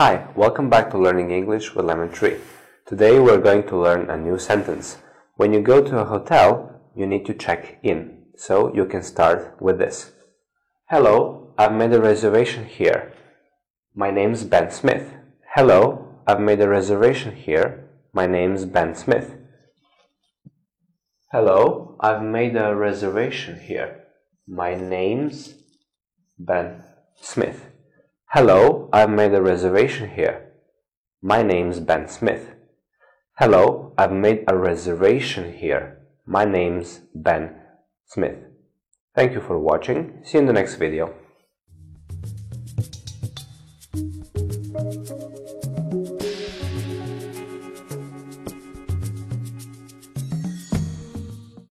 Hi, welcome back to Learning English with Lemon Tree. Today we're going to learn a new sentence. When you go to a hotel, you need to check in. So you can start with this. Hello, I've made a reservation here. My name's Ben Smith. Hello, I've made a reservation here. My name's Ben Smith. Hello, I've made a reservation here. My name's Ben Smith. Hello, I've made a reservation here. My name's Ben Smith. Hello, I've made a reservation here. My name's Ben Smith. Thank you for watching. See you in the next video.